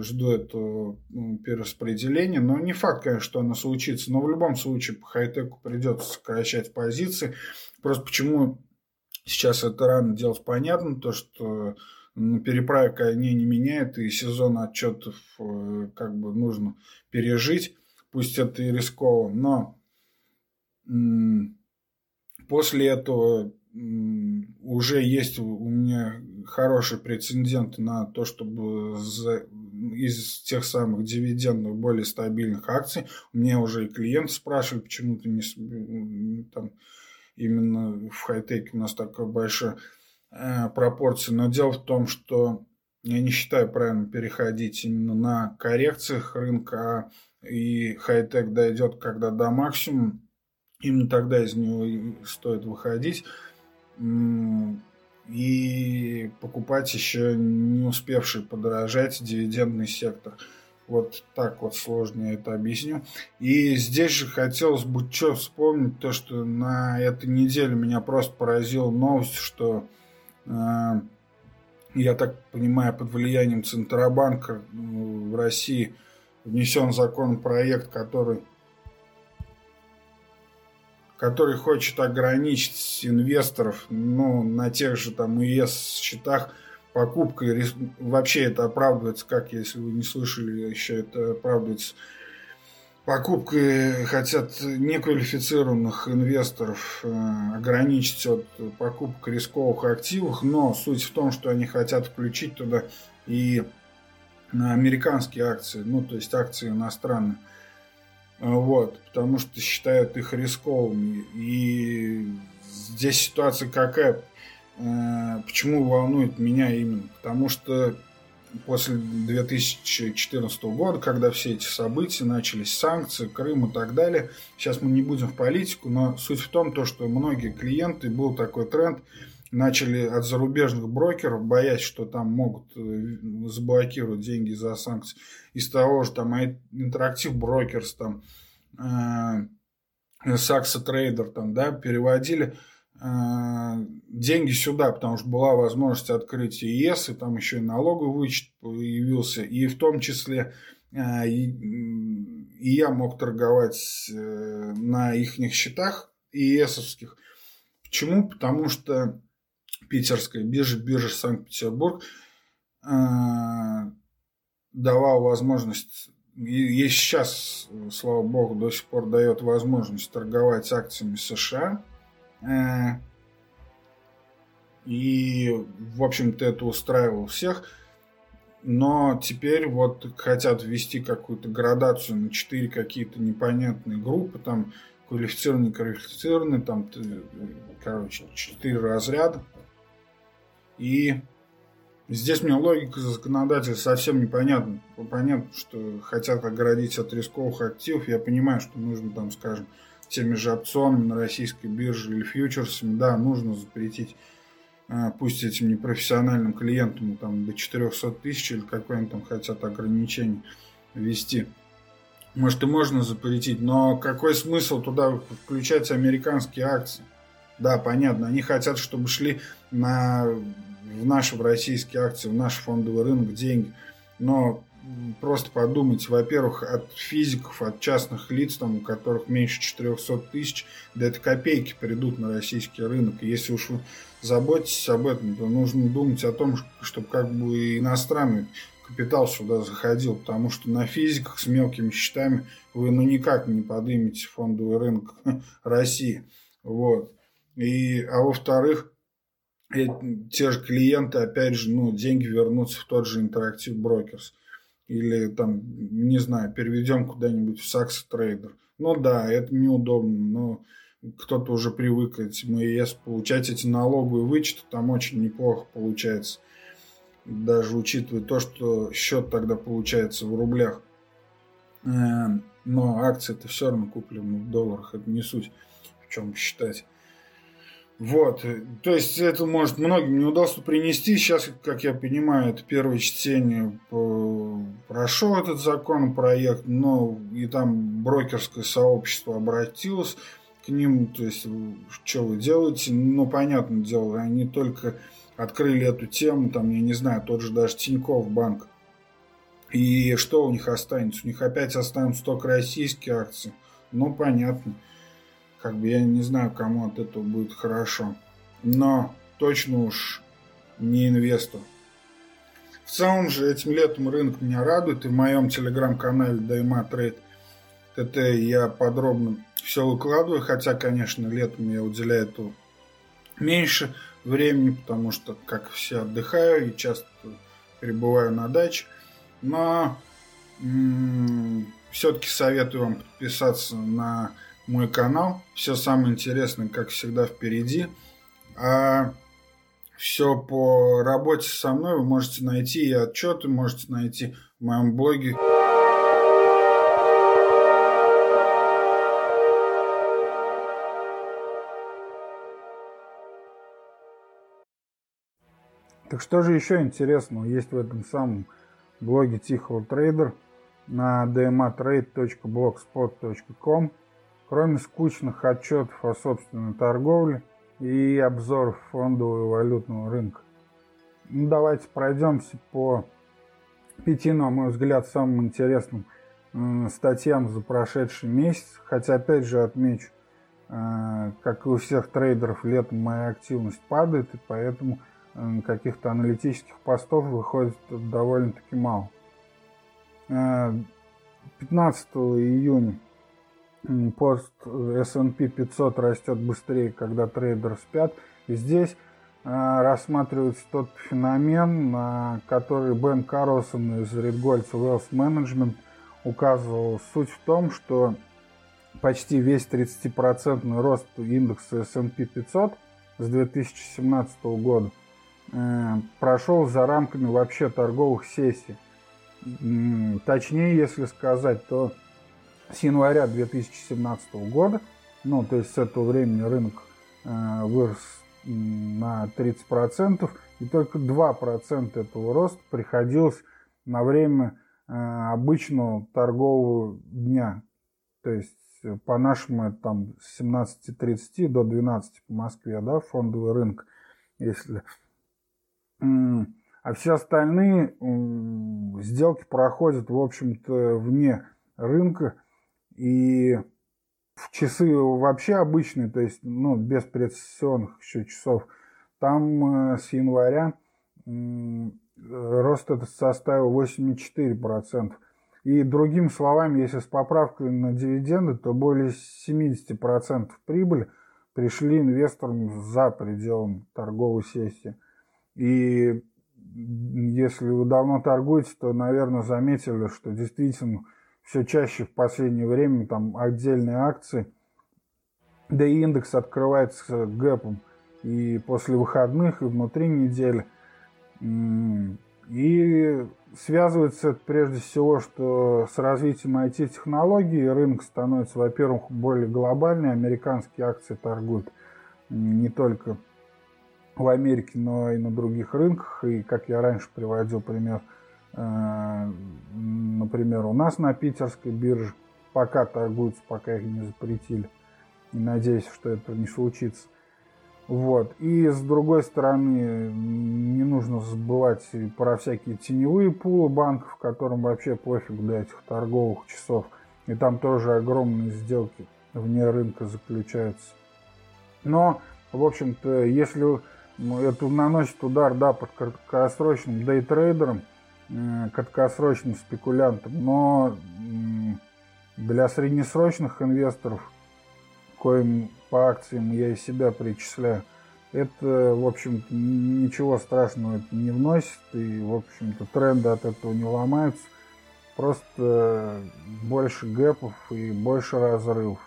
жду этого перераспределения, но не факт, конечно, что оно случится, но в любом случае по хай-теку придется сокращать позиции. Просто почему сейчас это рано делать понятно, то что на переправе коней не меняет, и сезон отчетов э, как бы нужно пережить, пусть это и рисково, но после этого уже есть у меня хороший прецедент на то, чтобы из тех самых дивидендных более стабильных акций. У меня уже и клиенты спрашивали, почему ты не там именно в хай-теке у нас такая большая э, пропорция. Но дело в том, что я не считаю правильно переходить именно на коррекциях рынка, а и хай-тек дойдет когда до максимума. Именно тогда из него стоит выходить и покупать еще не успевший подорожать дивидендный сектор. Вот так вот сложно это объясню. И здесь же хотелось бы что вспомнить, то, что на этой неделе меня просто поразила новость, что я так понимаю, под влиянием Центробанка в России внесен законопроект, который который хочет ограничить инвесторов ну, на тех же там ИС счетах покупкой. Вообще это оправдывается, как если вы не слышали еще, это оправдывается покупкой хотят неквалифицированных инвесторов э, ограничить от покупок рисковых активов, но суть в том, что они хотят включить туда и американские акции, ну то есть акции иностранные. Вот, потому что считают их рисковыми. И здесь ситуация какая? Э, почему волнует меня именно? Потому что после 2014 года, когда все эти события начались, санкции, Крым и так далее, сейчас мы не будем в политику, но суть в том, то, что многие клиенты, был такой тренд, начали от зарубежных брокеров, боясь, что там могут э, заблокировать деньги за санкции, из того же там интерактив брокерс, там Сакса Трейдер, там, да, переводили. э, деньги сюда, потому что была возможность открыть ЕС, и там еще и налоговый вычет появился, и в том числе э, и, я мог торговать э, на их счетах ИЭСовских. Почему? Потому что питерская биржа, биржа Санкт-Петербург э, давала возможность, и сейчас, слава богу, до сих пор дает возможность торговать акциями США. Э, и, в общем-то, это устраивало всех. Но теперь вот хотят ввести какую-то градацию на четыре какие-то непонятные группы, там квалифицированные, квалифицированные, там, короче, четыре разряда. И здесь мне логика законодателя совсем непонятна. Понятно, что хотят оградить от рисковых активов. Я понимаю, что нужно там, скажем, теми же опционами на российской бирже или фьючерсами, да, нужно запретить а, пусть этим непрофессиональным клиентам там до 400 тысяч или какое-нибудь там хотят ограничение ввести. Может и можно запретить, но какой смысл туда включать американские акции? Да, понятно, они хотят, чтобы шли на в наши в российские акции, в наш фондовый рынок деньги. Но просто подумайте, во-первых, от физиков, от частных лиц, там, у которых меньше 400 тысяч, да это копейки придут на российский рынок. Если уж вы заботитесь об этом, то нужно думать о том, чтобы как бы иностранный капитал сюда заходил, потому что на физиках с мелкими счетами вы ну никак не поднимете фондовый рынок (laughs) России. Вот. И, а во-вторых, те же клиенты, опять же, ну, деньги вернутся в тот же Interactive Brokers. Или там, не знаю, переведем куда-нибудь в Saxo Trader. Ну да, это неудобно, но кто-то уже привык этим ИС получать эти налоговые вычеты, там очень неплохо получается. Даже учитывая то, что счет тогда получается в рублях. Э, но акции это все равно куплены в долларах, это не суть, в чем считать. Вот, то есть это может многим не удастся принести. Сейчас, как я понимаю, это первое чтение прошел этот законопроект, но и там брокерское сообщество обратилось к ним, то есть что вы делаете? Ну, понятное дело, они только открыли эту тему, там, я не знаю, тот же даже Тинькофф банк. И что у них останется? У них опять останутся только российские акции. Ну, понятно как бы я не знаю, кому от этого будет хорошо. Но точно уж не инвестор. В целом же этим летом рынок меня радует. И в моем телеграм-канале Дайма Трейд ТТ я подробно все выкладываю. Хотя, конечно, летом я уделяю этому меньше времени, потому что, как все, отдыхаю и часто пребываю на даче. Но все-таки советую вам подписаться на мой канал. Все самое интересное, как всегда, впереди. А все по работе со мной вы можете найти и отчеты можете найти в моем блоге. Так что же еще интересного есть в этом самом блоге Тихого Трейдер на dmatrade.blogspot.com Кроме скучных отчетов о собственной торговле и обзоров фондового и валютного рынка. Ну, давайте пройдемся по пяти, на мой взгляд, самым интересным э, статьям за прошедший месяц. Хотя, опять же, отмечу, э, как и у всех трейдеров, летом моя активность падает, и поэтому э, каких-то аналитических постов выходит довольно-таки мало. 15 июня пост S&P 500 растет быстрее, когда трейдеры спят. И здесь э, рассматривается тот феномен, на который Бен Карлсон из Redgold Wealth Management указывал. Суть в том, что почти весь 30% рост индекса S&P 500 с 2017 года э, прошел за рамками вообще торговых сессий. Точнее, если сказать, то с января 2017 года, ну, то есть с этого времени рынок э, вырос на 30%, и только 2% этого роста приходилось на время э, обычного торгового дня. То есть э, по-нашему это там с 17.30 до 12 по Москве, да, фондовый рынок, если... А все остальные сделки проходят, в общем-то, вне рынка, и в часы вообще обычные, то есть ну, без предсессионных еще часов, там э, с января рост этот составил 8,4%. И другими словами, если с поправкой на дивиденды, то более 70% прибыли пришли инвесторам за пределом торговой сессии. И если вы давно торгуете, то, наверное, заметили, что действительно все чаще в последнее время там отдельные акции, да и индекс открывается гэпом и после выходных, и внутри недели. И связывается это прежде всего, что с развитием IT-технологий рынок становится, во-первых, более глобальный, американские акции торгуют не только в Америке, но и на других рынках. И, как я раньше приводил пример, например, у нас на питерской бирже пока торгуются, пока их не запретили. И надеюсь, что это не случится. Вот. И с другой стороны, не нужно забывать про всякие теневые пулы банков, которым вообще пофиг до этих торговых часов. И там тоже огромные сделки вне рынка заключаются. Но, в общем-то, если ну, это наносит удар да, под краткосрочным дейтрейдером, краткосрочным спекулянтам, но для среднесрочных инвесторов, коим по акциям я и себя причисляю, это, в общем-то, ничего страшного это не вносит, и, в общем-то, тренды от этого не ломаются. Просто больше гэпов и больше разрывов.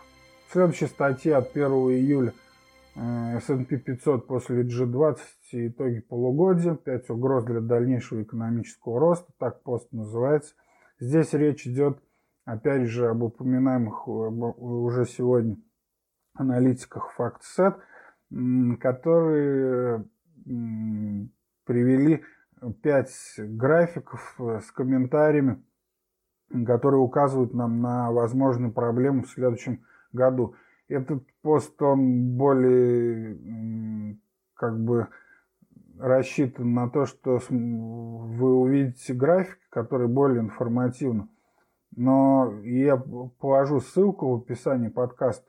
В следующей статье от 1 июля Э, S&P 500 после G20 итоги полугодия, 5 угроз для дальнейшего экономического роста, так пост называется. Здесь речь идет, опять же, об упоминаемых уже сегодня аналитиках FactSet. которые привели пять графиков с комментариями, которые указывают нам на возможные проблемы в следующем году. Этот пост, он более как бы рассчитан на то, что вы увидите график, который более информативный. Но я положу ссылку в описании подкаста.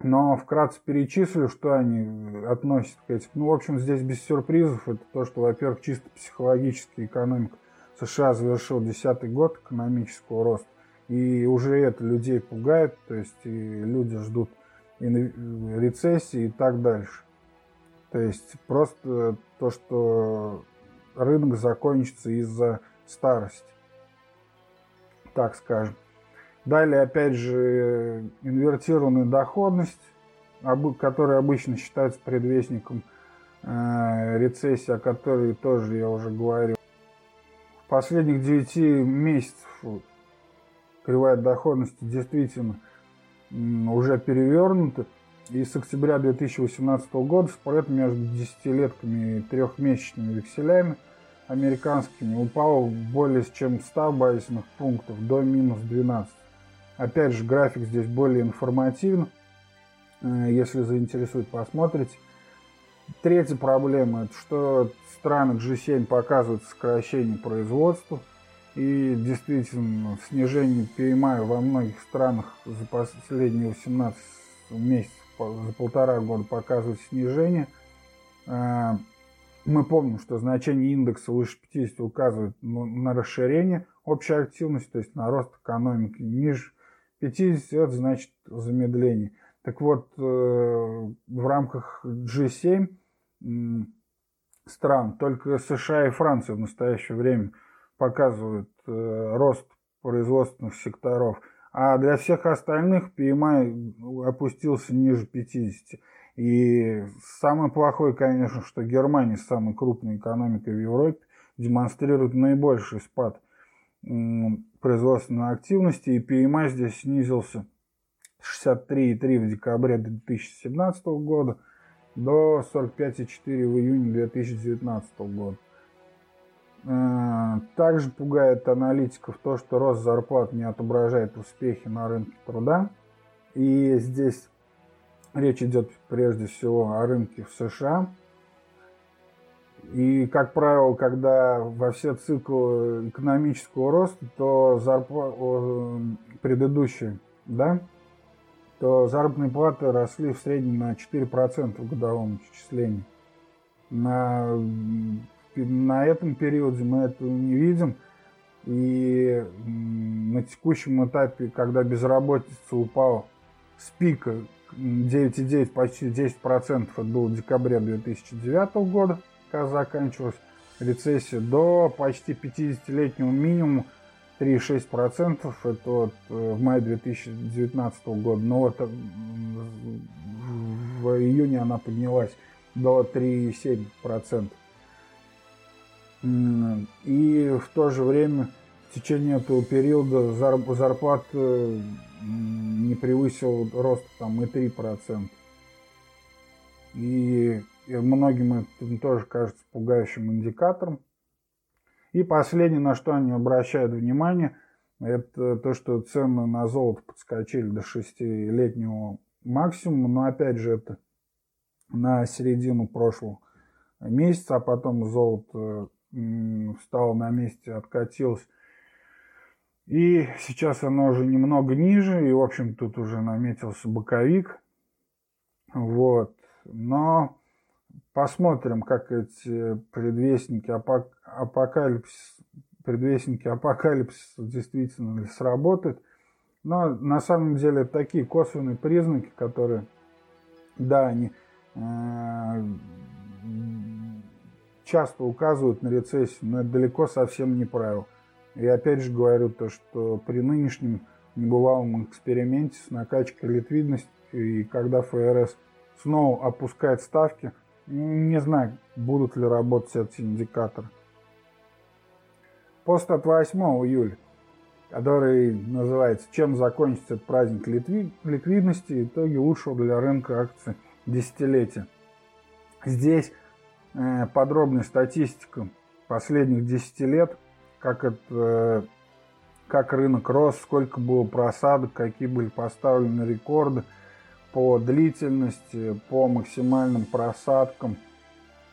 Но вкратце перечислю, что они относятся к этим. Ну, в общем, здесь без сюрпризов. Это то, что, во-первых, чисто психологически экономика США завершил десятый год экономического роста. И уже это людей пугает, то есть и люди ждут рецессии и так дальше. То есть просто то, что рынок закончится из-за старости, так скажем. Далее, опять же, инвертированная доходность, которая обычно считается предвестником э, рецессии, о которой тоже я уже говорил. В последних 9 месяцев кривая доходности действительно уже перевернута. И с октября 2018 года спред между десятилетками и трехмесячными векселями американскими упал более чем 100 базисных пунктов до минус 12. Опять же, график здесь более информативен. Э, если заинтересует, посмотрите. Третья проблема – это что страны G7 показывают сокращение производства. И действительно, снижение PMI во многих странах за последние 18 месяцев, за полтора года показывает снижение. Э, мы помним, что значение индекса выше 50 указывает на расширение общей активности, то есть на рост экономики. Ниже 50 это значит замедление. Так вот, э, в рамках G7 стран только США и Франция в настоящее время показывают э, рост производственных секторов, а для всех остальных PMI опустился ниже 50. И самое плохое, конечно, что Германия, самой крупной экономикой в Европе, демонстрирует наибольший спад производственной активности, и PMI здесь снизился с 63,3 в декабре 2017 года до 45,4 в июне 2019 года. Также пугает аналитиков то, что рост зарплат не отображает успехи на рынке труда. И здесь речь идет прежде всего о рынке в США – и, как правило, когда во все циклы экономического роста, то зарплата предыдущие, да, то заработные платы росли в среднем на 4% в годовом исчислении. На, на этом периоде мы этого не видим. И на текущем этапе, когда безработица упала с пика 9,9 почти 10%, это было в декабре 2009 года, как заканчивалась рецессия, до почти 50-летнего минимума 3,6%. Это вот э, в мае 2019 года. Но вот э, в июне она поднялась до 3,7%. И в то же время в течение этого периода зарплат не превысил рост там и 3%. И многим это тоже кажется пугающим индикатором. И последнее, на что они обращают внимание, это то, что цены на золото подскочили до шестилетнего максимума. Но опять же, это на середину прошлого месяца, а потом золото встало на месте, откатилось. И сейчас оно уже немного ниже, и, в общем, тут уже наметился боковик. Вот. Но Посмотрим, как эти предвестники апокалипсиса, предвестники апокалипсиса действительно ли сработают. Но на самом деле такие косвенные признаки, которые, да, они э, часто указывают на рецессию, но это далеко совсем не правило. И опять же говорю то, что при нынешнем небывалом эксперименте с накачкой ликвидности, и когда ФРС снова опускает ставки – не знаю, будут ли работать эти индикаторы. Пост от 8 июля, который называется «Чем закончится праздник ликвидности? Итоги лучшего для рынка акций десятилетия. Здесь подробная статистика последних 10 лет, как, это, как рынок рос, сколько было просадок, какие были поставлены рекорды по длительности, по максимальным просадкам,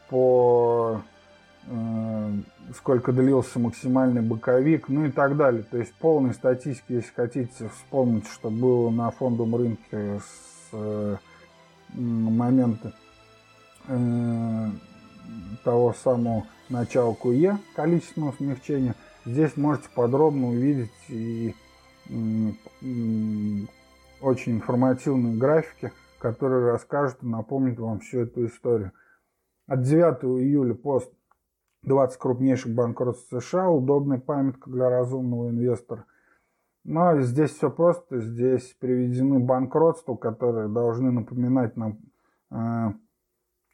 по э, сколько длился максимальный боковик, ну и так далее. То есть полная статистика, если хотите вспомнить, что было на фондовом рынке с э, момента э, того самого начала КУЕ, количественного смягчения, здесь можете подробно увидеть и очень информативные графики, которые расскажут и напомнят вам всю эту историю. От 9 июля пост 20 крупнейших банкротств США, удобная памятка для разумного инвестора. Но здесь все просто, здесь приведены банкротства, которые должны напоминать нам, э,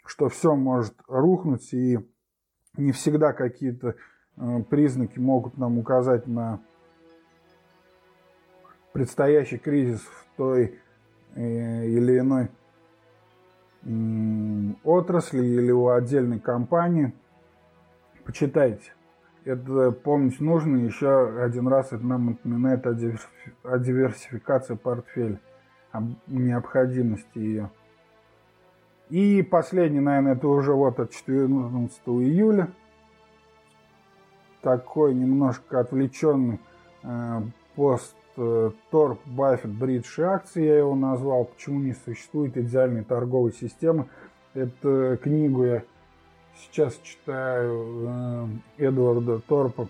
что все может рухнуть, и не всегда какие-то э, признаки могут нам указать на предстоящий кризис в той э, или иной отрасли или у отдельной компании. Почитайте. Это помнить нужно. Еще один раз это нам напоминает о, диверсификации портфеля, о необходимости ее. И последний, наверное, это уже вот от 14 июля. Такой немножко отвлеченный э, пост э, Торп Баффет Бридж акции, я его назвал. Почему не существует идеальной торговой системы? Эту книгу я сейчас читаю э, Эдварда Торпа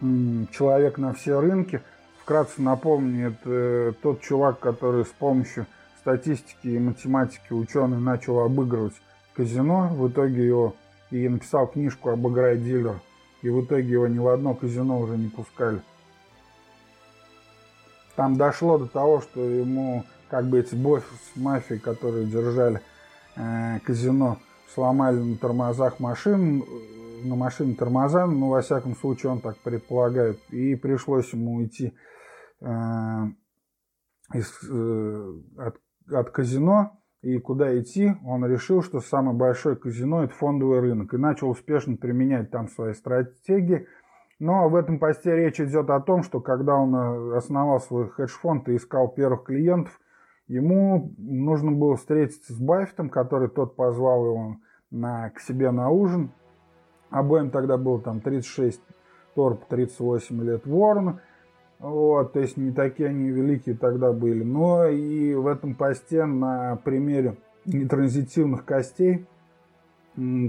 «Человек на все рынки». Вкратце напомню, это э, тот чувак, который с помощью статистики и математики ученый начал обыгрывать казино. В итоге его и написал книжку «Обыграй дилер». И в итоге его ни в одно казино уже не пускали. Там дошло до того, что ему как бы эти бофи с которые держали э, казино, сломали на тормозах машин, на машине тормоза, ну, во всяком случае, он так предполагает. И пришлось ему уйти э, из, э, от от казино и куда идти, он решил, что самое большое казино – это фондовый рынок, и начал успешно применять там свои стратегии. Но в этом посте речь идет о том, что когда он э, основал свой хедж-фонд и искал первых клиентов, ему нужно было встретиться с Баффетом, который тот позвал его на, к себе на ужин. Обоим тогда было там 36 торп, 38 лет ворона – вот, то есть не такие они великие тогда были. Но и в этом посте на примере нетранзитивных костей,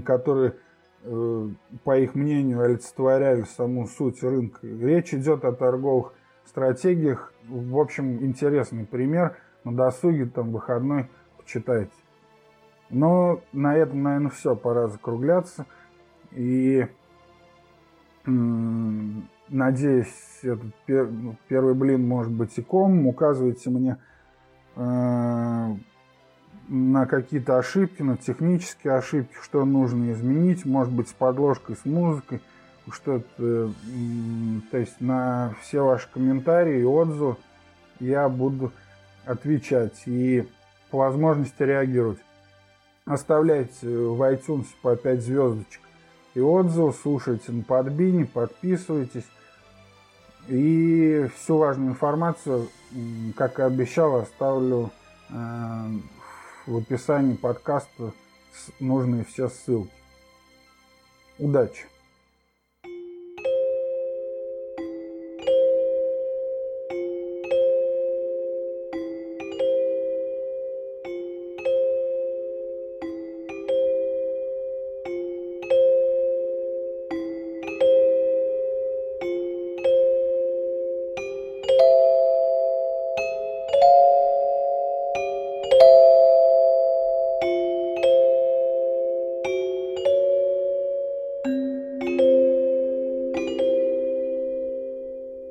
которые, э, по их мнению, олицетворяли саму суть рынка, речь идет о торговых стратегиях. В общем, интересный пример. На досуге, там, выходной, почитайте. Но на этом, наверное, все. Пора закругляться. И надеюсь, этот пер, ну, первый блин может быть и ком, указывайте мне э, на какие-то ошибки, на технические ошибки, что нужно изменить, может быть, с подложкой, с музыкой, что-то, э, то есть на все ваши комментарии и отзывы я буду отвечать и по возможности реагировать. Оставляйте в iTunes по 5 звездочек и отзывы, слушайте на подбине, подписывайтесь. И всю важную информацию, как и обещал, оставлю э, в описании подкаста нужные все ссылки. Удачи!